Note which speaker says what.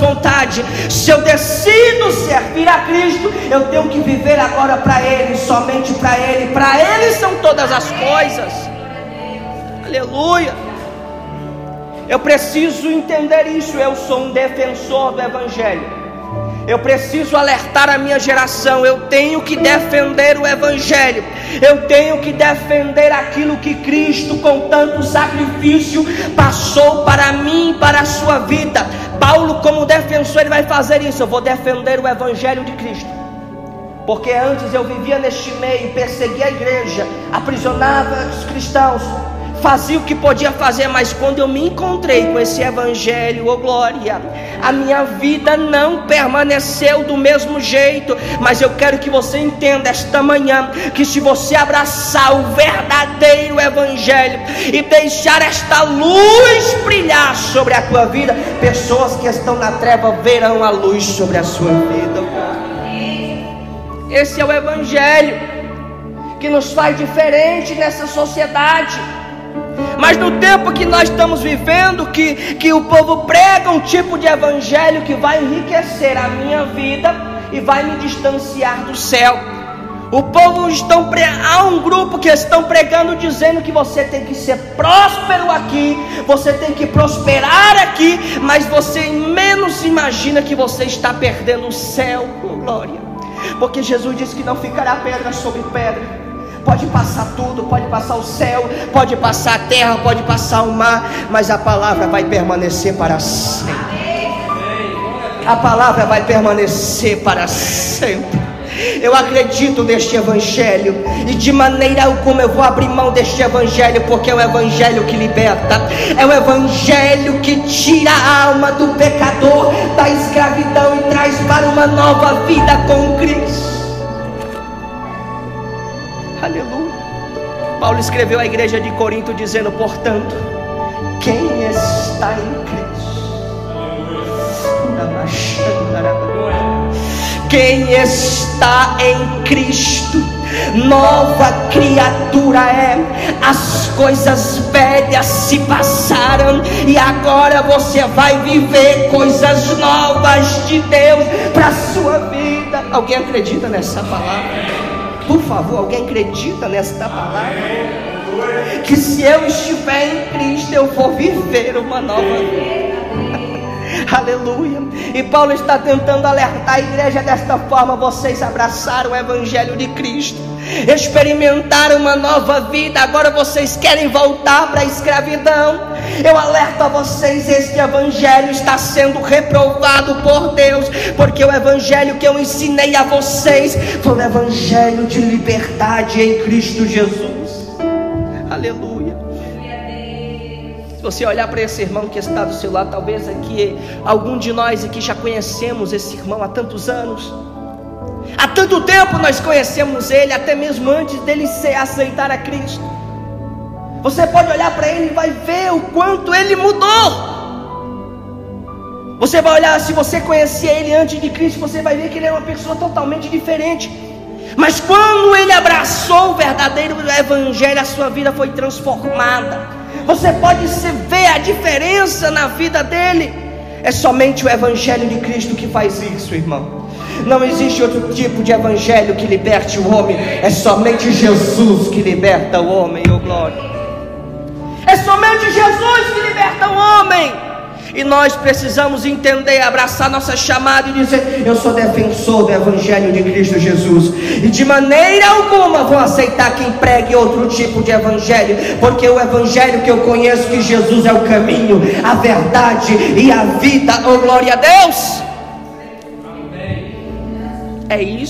Speaker 1: vontade. Se eu decido servir a Cristo, eu tenho que viver agora para Ele, somente para Ele. Para Ele são todas as coisas. Aleluia. Eu preciso entender isso. Eu sou um defensor do Evangelho. Eu preciso alertar a minha geração. Eu tenho que defender o Evangelho. Eu tenho que defender aquilo que Cristo, com tanto sacrifício, passou para mim para a sua vida. Paulo, como defensor, ele vai fazer isso. Eu vou defender o Evangelho de Cristo. Porque antes eu vivia neste meio, perseguia a igreja, aprisionava os cristãos fazia o que podia fazer, mas quando eu me encontrei com esse evangelho, oh glória, a minha vida não permaneceu do mesmo jeito. Mas eu quero que você entenda esta manhã que se você abraçar o verdadeiro evangelho e deixar esta luz brilhar sobre a tua vida, pessoas que estão na treva verão a luz sobre a sua vida. Esse é o evangelho que nos faz diferente nessa sociedade. Mas no tempo que nós estamos vivendo, que, que o povo prega um tipo de evangelho que vai enriquecer a minha vida e vai me distanciar do céu. O povo estão há um grupo que estão pregando dizendo que você tem que ser próspero aqui, você tem que prosperar aqui, mas você menos imagina que você está perdendo o céu, glória. Porque Jesus disse que não ficará pedra sobre pedra pode passar tudo, pode passar o céu, pode passar a terra, pode passar o mar, mas a palavra vai permanecer para sempre. A palavra vai permanecer para sempre. Eu acredito neste Evangelho e de maneira alguma eu vou abrir mão deste Evangelho, porque é o Evangelho que liberta, é o Evangelho que tira a alma do pecador da escravidão e traz para uma nova vida com Cristo. Paulo escreveu à igreja de Corinto dizendo: portanto, quem está em Cristo? Quem está em Cristo, nova criatura é. As coisas velhas se passaram e agora você vai viver coisas novas de Deus para sua vida. Alguém acredita nessa palavra? Por favor, alguém acredita nesta palavra? Que se eu estiver em Cristo, eu vou viver uma nova vida. Aleluia. E Paulo está tentando alertar a igreja desta forma: vocês abraçaram o Evangelho de Cristo, experimentaram uma nova vida, agora vocês querem voltar para a escravidão. Eu alerto a vocês: este Evangelho está sendo reprovado por Deus, porque o Evangelho que eu ensinei a vocês foi o Evangelho de liberdade em Cristo Jesus. Aleluia você olhar para esse irmão que está do seu lado, talvez aqui algum de nós aqui já conhecemos esse irmão há tantos anos. Há tanto tempo nós conhecemos ele, até mesmo antes dele ser aceitar a Cristo. Você pode olhar para ele e vai ver o quanto ele mudou. Você vai olhar, se você conhecia ele antes de Cristo, você vai ver que ele era uma pessoa totalmente diferente. Mas quando ele abraçou o verdadeiro evangelho, a sua vida foi transformada. Você pode se ver a diferença na vida dele. É somente o Evangelho de Cristo que faz isso, irmão. Não existe outro tipo de evangelho que liberte o homem. É somente Jesus que liberta o homem, oh glória. É somente Jesus que liberta o homem. E nós precisamos entender, abraçar nossa chamada e dizer: Eu sou defensor do Evangelho de Cristo Jesus. E de maneira alguma vou aceitar quem pregue outro tipo de Evangelho, porque o Evangelho que eu conheço, que Jesus é o caminho, a verdade e a vida. Oh, glória a Deus! É isso.